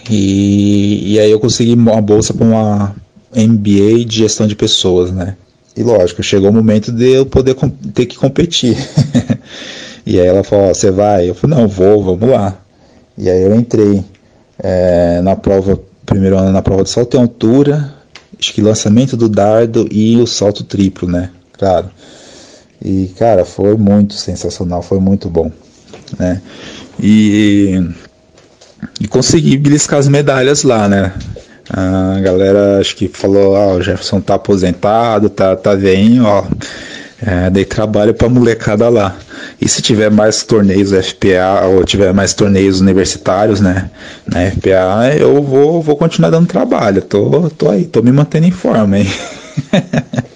E, e aí eu consegui uma bolsa para uma MBA de gestão de pessoas, né? E lógico, chegou o momento de eu poder ter que competir. E aí ela falou, você vai? Eu falei, não, vou, vamos lá. E aí eu entrei é, na prova, primeiro ano na prova de salto em altura, acho que lançamento do dardo e o salto triplo, né? Claro. E, cara, foi muito sensacional, foi muito bom, né? E, e consegui beliscar as medalhas lá, né? A galera acho que falou, ah, o Jefferson tá aposentado, tá, tá veinho, ó. É, dei trabalho pra molecada lá. E se tiver mais torneios FPA ou tiver mais torneios universitários, né, na FPA, eu vou, vou continuar dando trabalho. Tô, tô aí, tô me mantendo em forma, hein.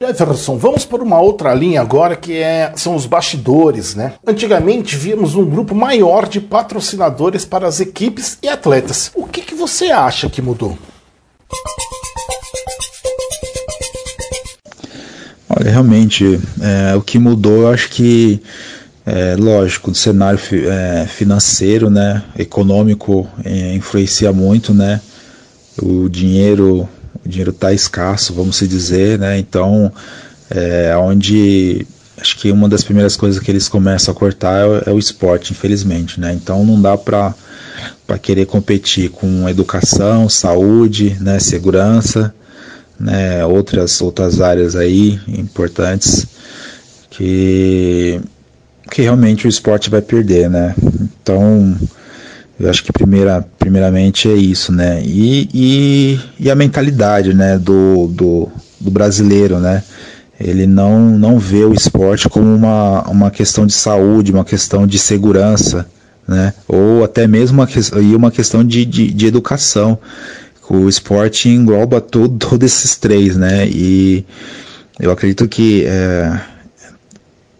Jefferson, vamos por uma outra linha agora que é, são os bastidores, né? Antigamente víamos um grupo maior de patrocinadores para as equipes e atletas. O que, que você acha que mudou? Olha, realmente, é, o que mudou, eu acho que, é, lógico, o cenário é, financeiro, né, econômico, é, influencia muito, né, o dinheiro, o dinheiro está escasso, vamos se dizer, né, então, é, onde acho que uma das primeiras coisas que eles começam a cortar é, é o esporte, infelizmente, né, então não dá para para querer competir com educação, saúde, né, segurança, né, outras, outras áreas aí importantes que, que realmente o esporte vai perder, né? Então, eu acho que primeira, primeiramente é isso, né? E, e, e a mentalidade, né, do, do, do, brasileiro, né? Ele não, não vê o esporte como uma, uma questão de saúde, uma questão de segurança, né? Ou até mesmo uma, e uma questão de, de, de educação. O esporte engloba tudo, todos esses três, né? E eu acredito que é,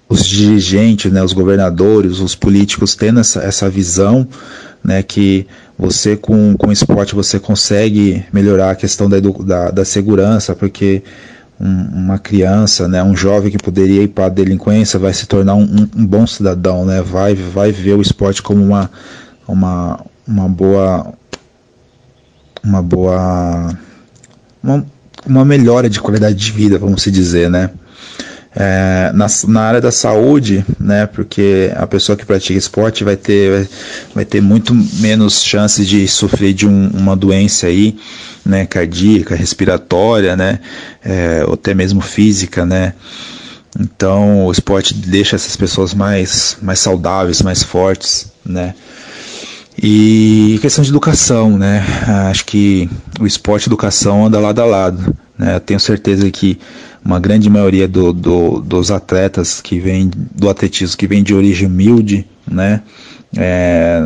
os dirigentes, né, os governadores, os políticos tendo essa, essa visão, né, que você com, com esporte você consegue melhorar a questão da, da, da segurança, porque um, uma criança, né, um jovem que poderia ir para a delinquência vai se tornar um, um, um, bom cidadão, né, vai, vai ver o esporte como uma, uma, uma boa uma boa uma, uma melhora de qualidade de vida, vamos se dizer, né? é, na, na, área da saúde, né, porque a pessoa que pratica esporte vai ter, vai, vai ter muito menos chances de sofrer de um, uma doença aí, né, cardíaca, respiratória, né, é, ou até mesmo física, né. Então o esporte deixa essas pessoas mais, mais saudáveis, mais fortes, né. E questão de educação, né? Acho que o esporte e educação anda lado a lado. Né? Eu tenho certeza que uma grande maioria do, do, dos atletas que vem do atletismo que vem de origem humilde, né, é,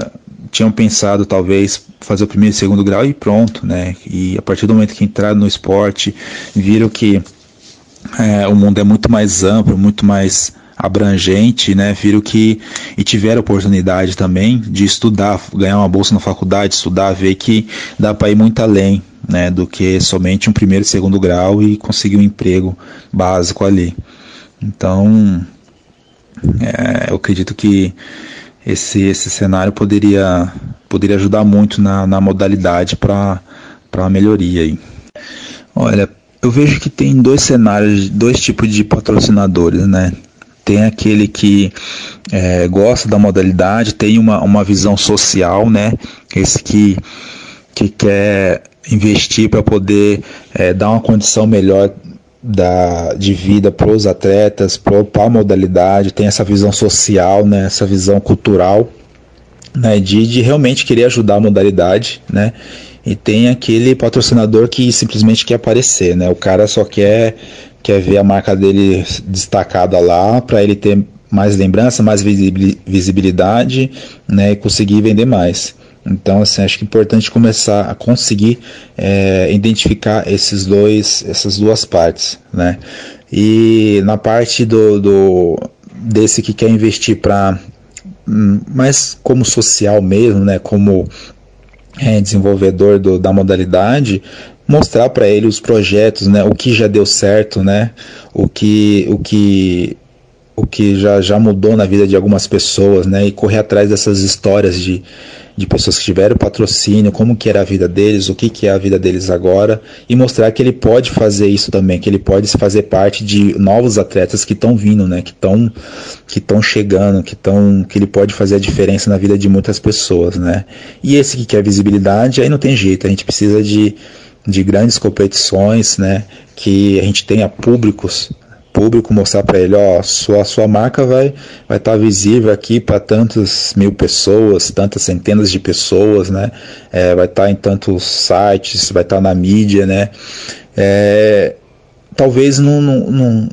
tinham pensado talvez fazer o primeiro e segundo grau e pronto, né, e a partir do momento que entraram no esporte, viram que é, o mundo é muito mais amplo, muito mais abrangente, né, viram que e tiveram oportunidade também de estudar, ganhar uma bolsa na faculdade, estudar, ver que dá para ir muito além, né, do que somente um primeiro e segundo grau e conseguir um emprego básico ali. Então, é, eu acredito que esse, esse cenário poderia, poderia ajudar muito na, na modalidade para a melhoria. Aí. Olha, eu vejo que tem dois cenários, dois tipos de patrocinadores, né? Tem aquele que é, gosta da modalidade, tem uma, uma visão social, né? Esse que, que quer investir para poder é, dar uma condição melhor da, de vida para os atletas, para a modalidade, tem essa visão social, né, essa visão cultural, né, de, de realmente querer ajudar a modalidade, né, e tem aquele patrocinador que simplesmente quer aparecer, né, o cara só quer, quer ver a marca dele destacada lá para ele ter mais lembrança, mais visibilidade, né, e conseguir vender mais. Então, assim, acho que é importante começar a conseguir é, identificar esses dois, essas duas partes, né? E na parte do, do desse que quer investir para hum, mais como social mesmo, né? Como é, desenvolvedor do, da modalidade, mostrar para ele os projetos, né? O que já deu certo, né? O que, o que o que já, já mudou na vida de algumas pessoas, né? E correr atrás dessas histórias de, de pessoas que tiveram patrocínio, como que era a vida deles, o que, que é a vida deles agora, e mostrar que ele pode fazer isso também, que ele pode fazer parte de novos atletas que estão vindo, né? Que estão que chegando, que estão que ele pode fazer a diferença na vida de muitas pessoas, né? E esse que quer visibilidade, aí não tem jeito, a gente precisa de de grandes competições, né, que a gente tenha públicos público, mostrar para ele, ó, sua sua marca vai vai estar tá visível aqui para tantas mil pessoas, tantas centenas de pessoas, né? É, vai estar tá em tantos sites, vai estar tá na mídia, né? É, talvez não, não, não,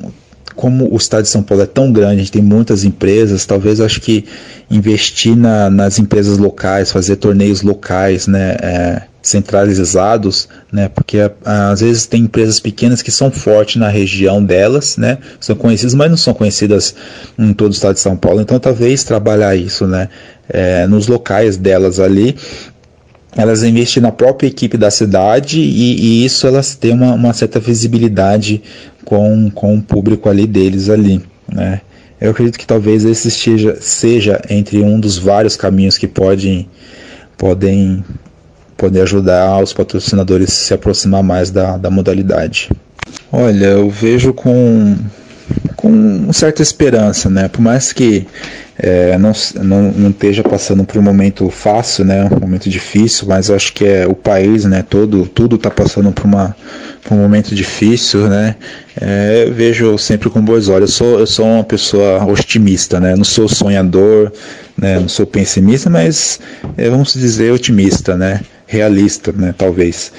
como o estado de São Paulo é tão grande, a gente tem muitas empresas, talvez acho que investir na, nas empresas locais, fazer torneios locais, né? É, centralizados, né? Porque às vezes tem empresas pequenas que são fortes na região delas, né? São conhecidas, mas não são conhecidas em todo o estado de São Paulo. Então talvez trabalhar isso, né? É, nos locais delas ali, elas investem na própria equipe da cidade e, e isso elas têm uma, uma, certa visibilidade com, com o público ali deles ali, né? Eu acredito que talvez esse esteja, seja entre um dos vários caminhos que podem podem poder ajudar os patrocinadores a se aproximar mais da, da modalidade. Olha, eu vejo com, com certa esperança, né? Por mais que é, não, não, não esteja passando por um momento fácil, né? Um momento difícil, mas acho que é o país, né? Todo, tudo está passando por, uma, por um momento difícil, né? É, eu vejo sempre com bons olhos. Eu sou, eu sou uma pessoa otimista, né? não sou sonhador, né? Não sou pessimista, mas é, vamos dizer otimista, né? Realista, né? Talvez.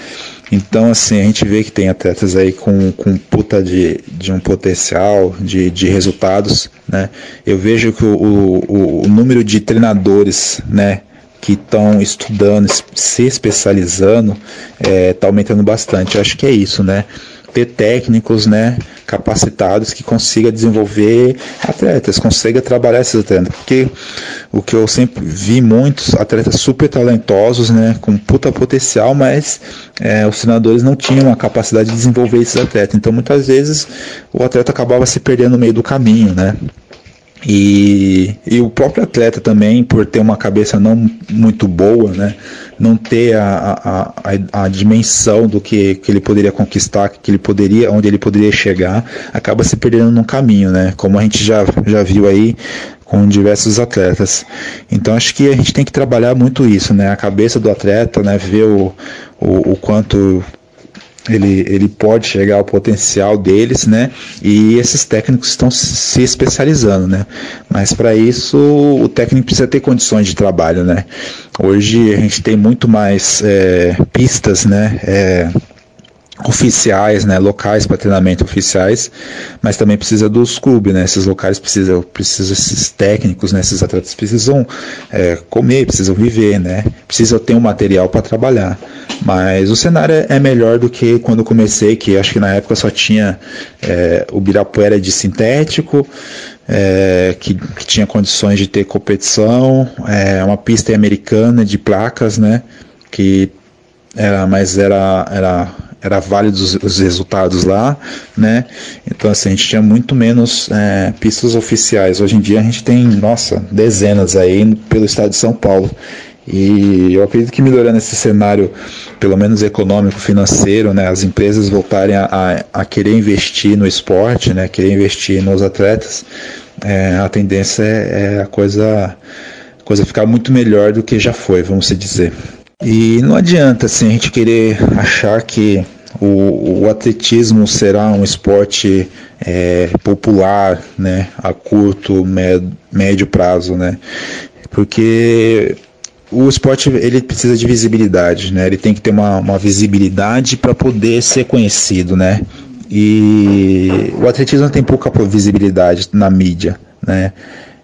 Então, assim, a gente vê que tem atletas aí com, com puta de, de um potencial, de, de resultados, né? Eu vejo que o, o, o número de treinadores, né? que estão estudando, se especializando, está é, tá aumentando bastante. Eu acho que é isso, né? Ter técnicos né, capacitados que consiga desenvolver atletas, consiga trabalhar esses atletas. Porque o que eu sempre vi muitos atletas super talentosos, né, com puta potencial, mas é, os treinadores não tinham a capacidade de desenvolver esses atletas. Então muitas vezes o atleta acabava se perdendo no meio do caminho, né? E, e o próprio atleta também, por ter uma cabeça não muito boa, né, não ter a, a, a, a dimensão do que, que ele poderia conquistar, que ele poderia, onde ele poderia chegar, acaba se perdendo no caminho, né? Como a gente já, já viu aí com diversos atletas. Então acho que a gente tem que trabalhar muito isso, né? A cabeça do atleta, né? Ver o, o, o quanto ele, ele pode chegar ao potencial deles, né? E esses técnicos estão se especializando, né? Mas para isso o técnico precisa ter condições de trabalho, né? Hoje a gente tem muito mais é, pistas, né? É, oficiais, né, locais para treinamento oficiais, mas também precisa dos clubes, né, esses locais precisam, precisam esses técnicos, né, esses atletas precisam é, comer, precisam viver, né, precisam ter um material para trabalhar. Mas o cenário é, é melhor do que quando comecei, que acho que na época só tinha é, o Birapuera de sintético, é, que, que, tinha condições de ter competição, é, uma pista americana de placas, né, que era, mas era, era era válido os, os, resultados lá, né? Então assim, a gente tinha muito menos é, pistas oficiais. Hoje em dia a gente tem, nossa, dezenas aí pelo estado de São Paulo. E eu acredito que melhorando esse cenário, pelo menos econômico, financeiro, né, as empresas voltarem a, a, a querer investir no esporte, né, querer investir nos atletas, é, a tendência é, é a coisa, coisa ficar muito melhor do que já foi, vamos dizer. E não adianta assim, a gente querer achar que o, o atletismo será um esporte é, popular né, a curto, médio, médio prazo, né? Porque o esporte ele precisa de visibilidade, né? Ele tem que ter uma, uma visibilidade para poder ser conhecido, né? E o atletismo tem pouca visibilidade na mídia, né?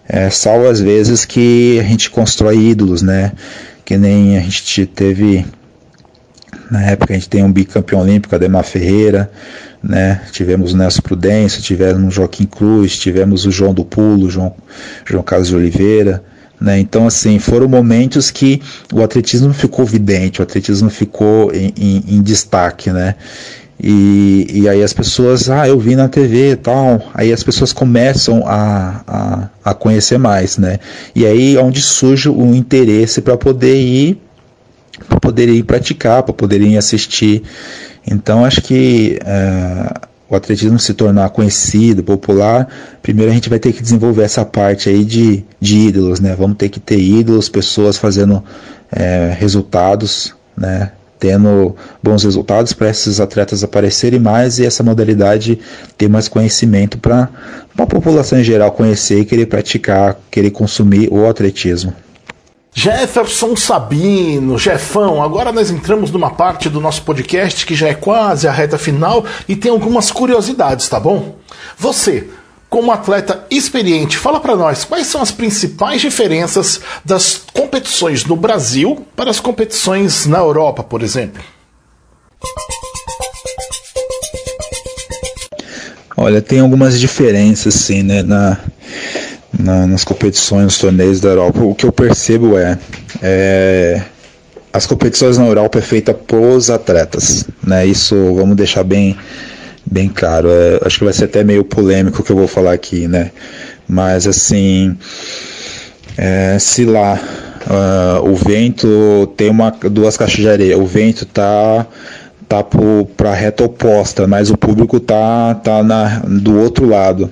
É, salvo às vezes que a gente constrói ídolos, né? que nem a gente teve na época a gente tem um bicampeão olímpico, Ademar Ferreira, né? Tivemos o Nelson Prudêncio, tivemos o Joaquim Cruz, tivemos o João do Pulo, João, João Carlos de Oliveira, né? Então, assim, foram momentos que o atletismo ficou vidente, o atletismo ficou em, em, em destaque, né? E, e aí as pessoas, ah, eu vi na TV e tal, aí as pessoas começam a, a, a conhecer mais, né? E aí é onde surge o interesse para poder ir, para poder ir praticar, para poder ir assistir. Então acho que é, o atletismo se tornar conhecido, popular, primeiro a gente vai ter que desenvolver essa parte aí de, de ídolos, né? Vamos ter que ter ídolos, pessoas fazendo é, resultados, né? tendo bons resultados para esses atletas aparecerem mais e essa modalidade ter mais conhecimento para a população em geral conhecer e querer praticar, querer consumir o atletismo. Jefferson Sabino, Jefão, agora nós entramos numa parte do nosso podcast que já é quase a reta final e tem algumas curiosidades, tá bom? Você, como atleta experiente, fala para nós quais são as principais diferenças das competições no Brasil para as competições na Europa, por exemplo. Olha, tem algumas diferenças sim, né, na, na, nas competições, nos torneios da Europa. O que eu percebo é, é as competições na Europa é feita pros atletas, né? Isso vamos deixar bem bem claro. É, acho que vai ser até meio polêmico o que eu vou falar aqui, né? Mas assim, é, se lá uh, o vento tem uma, duas caixas de areia, o vento tá tá para reta oposta, mas o público tá tá na, do outro lado.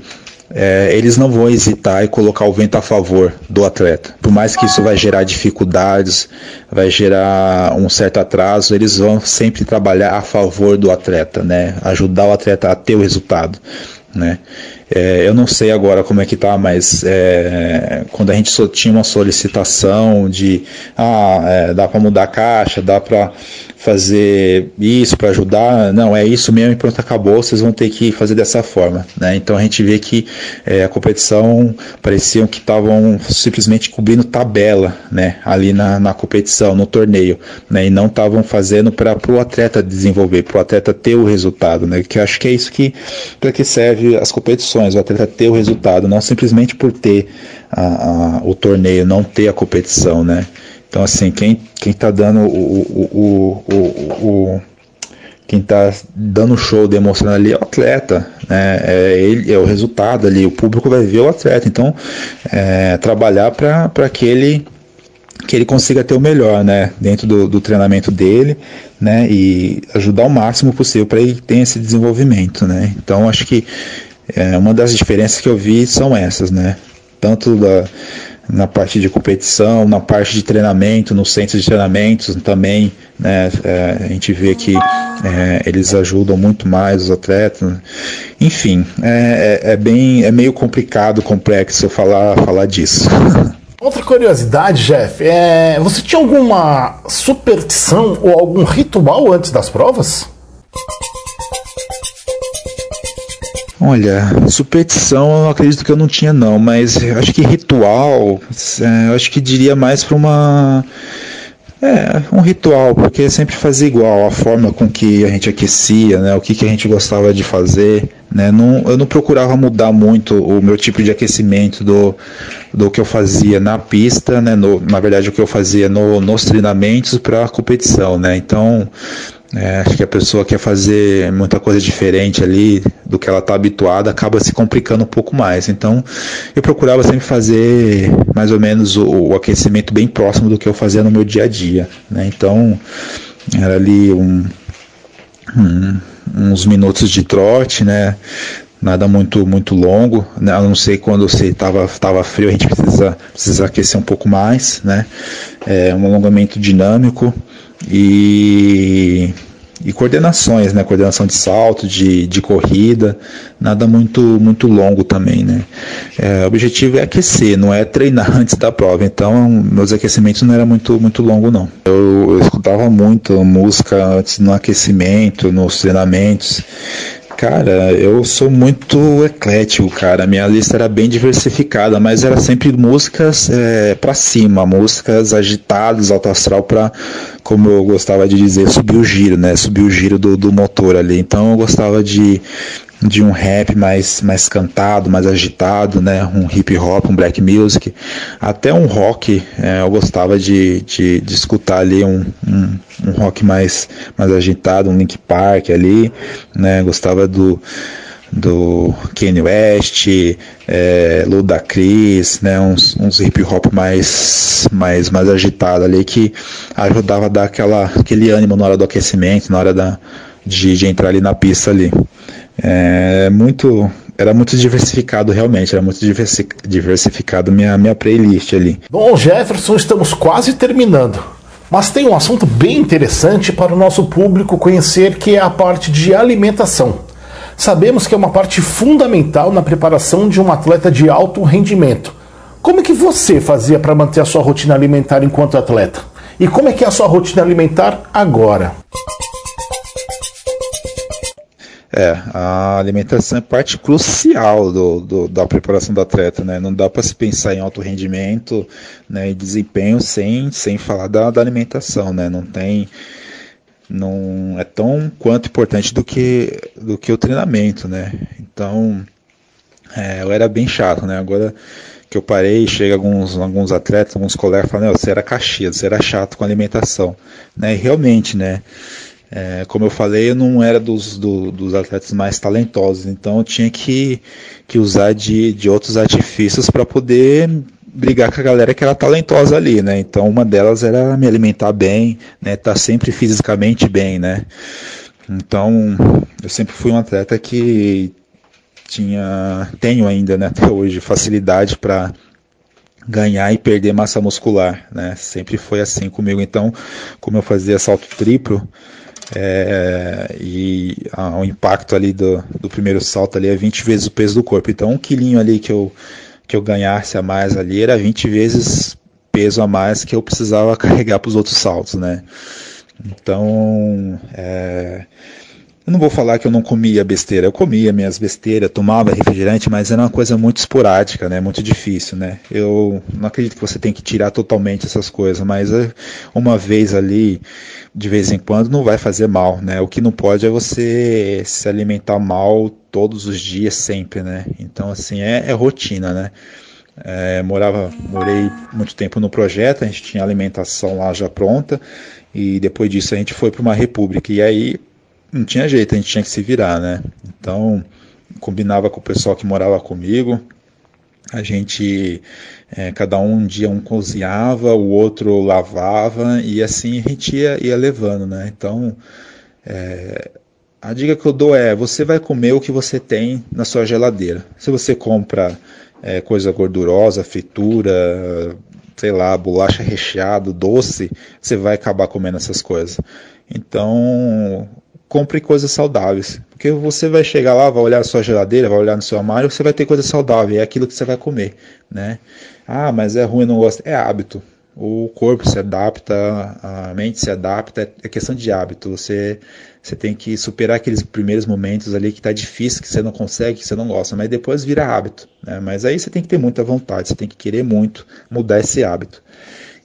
É, eles não vão hesitar e colocar o vento a favor do atleta. Por mais que isso vai gerar dificuldades, vai gerar um certo atraso, eles vão sempre trabalhar a favor do atleta, né? Ajudar o atleta a ter o resultado, né? É, eu não sei agora como é que tá, mas é, quando a gente tinha uma solicitação de ah, é, dá para mudar a caixa, dá para fazer isso para ajudar, não, é isso mesmo e pronto, acabou, vocês vão ter que fazer dessa forma. Né? Então a gente vê que é, a competição pareciam que estavam simplesmente cobrindo tabela né? ali na, na competição, no torneio, né? e não estavam fazendo para o atleta desenvolver, para o atleta ter o resultado, né? que eu acho que é isso que, para que serve as competições, o atleta ter o resultado, não simplesmente por ter a, a, o torneio, não ter a competição. Né? Então, assim, quem, quem tá dando o, o, o, o quem está dando show, demonstrando ali é o atleta, né? É, ele, é o resultado ali, o público vai ver o atleta. Então, é, trabalhar para que ele que ele consiga ter o melhor, né, dentro do, do treinamento dele, né, e ajudar o máximo possível para ele ter esse desenvolvimento, né. Então, acho que é, uma das diferenças que eu vi são essas, né, tanto da na parte de competição, na parte de treinamento, no centro de treinamentos também, né, é, a gente vê que é, eles ajudam muito mais os atletas. Enfim, é, é, é, bem, é meio complicado, complexo eu falar, falar disso. Outra curiosidade, Jeff, é, você tinha alguma superstição ou algum ritual antes das provas? Olha, superstição eu acredito que eu não tinha não, mas acho que ritual, é, acho que diria mais para uma é, um ritual, porque sempre fazia igual, a forma com que a gente aquecia, né, o que, que a gente gostava de fazer, né, não, eu não procurava mudar muito o meu tipo de aquecimento do, do que eu fazia na pista, né, no, na verdade o que eu fazia no, nos treinamentos para a competição, né, então é, acho que a pessoa quer fazer muita coisa diferente ali do que ela está habituada, acaba se complicando um pouco mais. Então, eu procurava sempre fazer mais ou menos o, o aquecimento bem próximo do que eu fazia no meu dia a dia. Né? Então, era ali um, um, uns minutos de trote, né? nada muito muito longo, né? a não ser quando você estava tava frio, a gente precisa, precisa aquecer um pouco mais, né? É um alongamento dinâmico e, e coordenações, né? Coordenação de salto, de, de corrida, nada muito muito longo também, né? É, o objetivo é aquecer, não é treinar antes da prova. Então, meus aquecimentos não era muito muito longo não. Eu, eu escutava muito música antes no aquecimento, nos treinamentos. Cara, eu sou muito eclético, cara. Minha lista era bem diversificada, mas era sempre músicas é, para cima, músicas agitadas, alto astral para, como eu gostava de dizer, subir o giro, né? Subir o giro do, do motor ali. Então eu gostava de de um rap mais, mais cantado, mais agitado, né? Um hip hop, um black music, até um rock. É, eu gostava de, de, de escutar ali um, um, um, rock mais, mais agitado, um Link Park ali, né? Gostava do do Kanye West, é, Ludacris, né, uns, uns hip hop mais, mais, mais agitado ali que ajudava a dar aquela, aquele ânimo na hora do aquecimento, na hora da, de, de entrar ali na pista ali. É muito era muito diversificado realmente, era muito diversificado minha, minha playlist ali. Bom, Jefferson, estamos quase terminando. Mas tem um assunto bem interessante para o nosso público conhecer, que é a parte de alimentação. Sabemos que é uma parte fundamental na preparação de um atleta de alto rendimento. Como é que você fazia para manter a sua rotina alimentar enquanto atleta? E como é que é a sua rotina alimentar agora? É, a alimentação é parte crucial do, do, da preparação do atleta, né? Não dá para se pensar em alto rendimento né, e desempenho sem, sem falar da, da alimentação, né? Não tem não é tão quanto importante do que do que o treinamento, né? Então, é, eu era bem chato, né? Agora que eu parei, chega alguns alguns atletas, alguns colegas falam, você era caxias, você era chato com alimentação, né? E realmente, né? É, como eu falei, eu não era dos, do, dos atletas mais talentosos, então eu tinha que, que usar de, de outros artifícios para poder brigar com a galera que era talentosa ali, né? Então uma delas era me alimentar bem, né? Estar tá sempre fisicamente bem, né? Então eu sempre fui um atleta que tinha, tenho ainda né, até hoje facilidade para ganhar e perder massa muscular, né? Sempre foi assim comigo. Então, como eu fazia salto triplo, é, e o impacto ali do, do primeiro salto ali é 20 vezes o peso do corpo. Então, um quilinho ali que eu, que eu ganhasse a mais ali era 20 vezes peso a mais que eu precisava carregar para os outros saltos, né? Então, é, eu não vou falar que eu não comia besteira, eu comia minhas besteiras, tomava refrigerante, mas era uma coisa muito esporádica, né? Muito difícil, né? Eu não acredito que você tem que tirar totalmente essas coisas, mas é, uma vez ali, de vez em quando, não vai fazer mal, né? O que não pode é você se alimentar mal todos os dias, sempre, né? Então, assim, é, é rotina, né? É, morava, morei muito tempo no projeto, a gente tinha alimentação lá já pronta, e depois disso a gente foi para uma república. E aí não tinha jeito, a gente tinha que se virar, né? Então, combinava com o pessoal que morava comigo, a gente, é, cada um, um dia um cozinhava, o outro lavava, e assim a gente ia, ia levando, né? Então, é, a dica que eu dou é: você vai comer o que você tem na sua geladeira. Se você compra é, coisa gordurosa, fritura, sei lá, bolacha recheado, doce, você vai acabar comendo essas coisas. Então, compre coisas saudáveis. Porque você vai chegar lá, vai olhar a sua geladeira, vai olhar no seu armário, você vai ter coisa saudável, é aquilo que você vai comer, né? Ah, mas é ruim, não gosto. É hábito. O corpo se adapta, a mente se adapta, é questão de hábito. Você, você tem que superar aqueles primeiros momentos ali que tá difícil, que você não consegue, que você não gosta, mas depois vira hábito, né? Mas aí você tem que ter muita vontade, você tem que querer muito mudar esse hábito.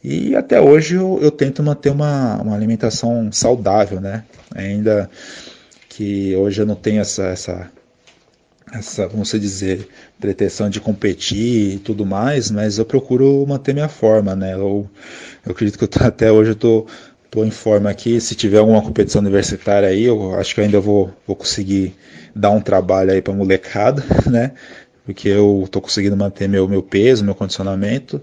E até hoje eu, eu tento manter uma, uma alimentação saudável, né? Ainda que hoje eu não tenho essa, essa, essa, vamos dizer, pretensão de competir e tudo mais, mas eu procuro manter minha forma, né? Eu, eu acredito que eu tô, até hoje eu tô, tô em forma aqui. Se tiver alguma competição universitária aí, eu acho que eu ainda vou, vou conseguir dar um trabalho aí para molecada, né? Porque eu tô conseguindo manter meu, meu peso, meu condicionamento.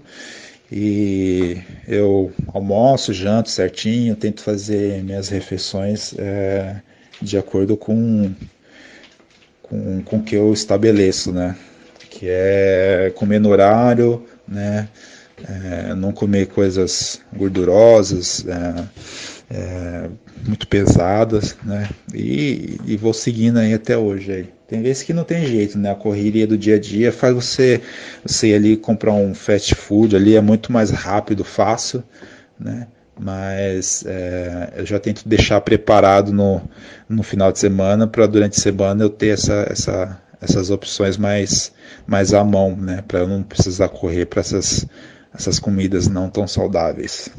E eu almoço, janto certinho, tento fazer minhas refeições é, de acordo com, com, com que eu estabeleço, né? Que é comer no horário, né? É, não comer coisas gordurosas, é, é, muito pesadas, né? E, e vou seguindo aí até hoje aí. Tem vezes que não tem jeito, né? A correria do dia a dia faz você, você ir ali comprar um fast food ali, é muito mais rápido, fácil, né? Mas é, eu já tento deixar preparado no, no final de semana para durante a semana eu ter essa, essa, essas opções mais, mais à mão, né? Para eu não precisar correr para essas, essas comidas não tão saudáveis.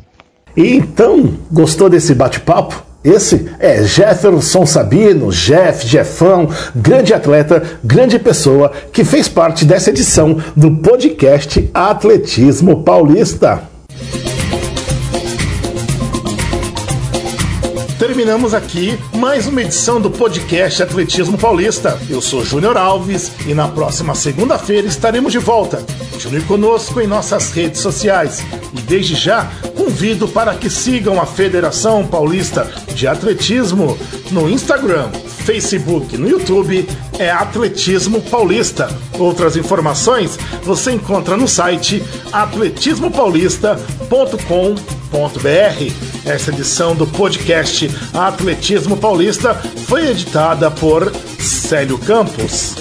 Então, gostou desse bate-papo? Esse é Jefferson Sabino, Jeff, Jeffão, grande atleta, grande pessoa, que fez parte dessa edição do podcast Atletismo Paulista. Terminamos aqui mais uma edição do podcast Atletismo Paulista. Eu sou Júnior Alves e na próxima segunda-feira estaremos de volta. Continue conosco em nossas redes sociais e desde já convido para que sigam a Federação Paulista de Atletismo no Instagram, Facebook, no YouTube é Atletismo Paulista. Outras informações você encontra no site atletismopaulista.com.br essa edição do podcast Atletismo Paulista foi editada por Célio Campos.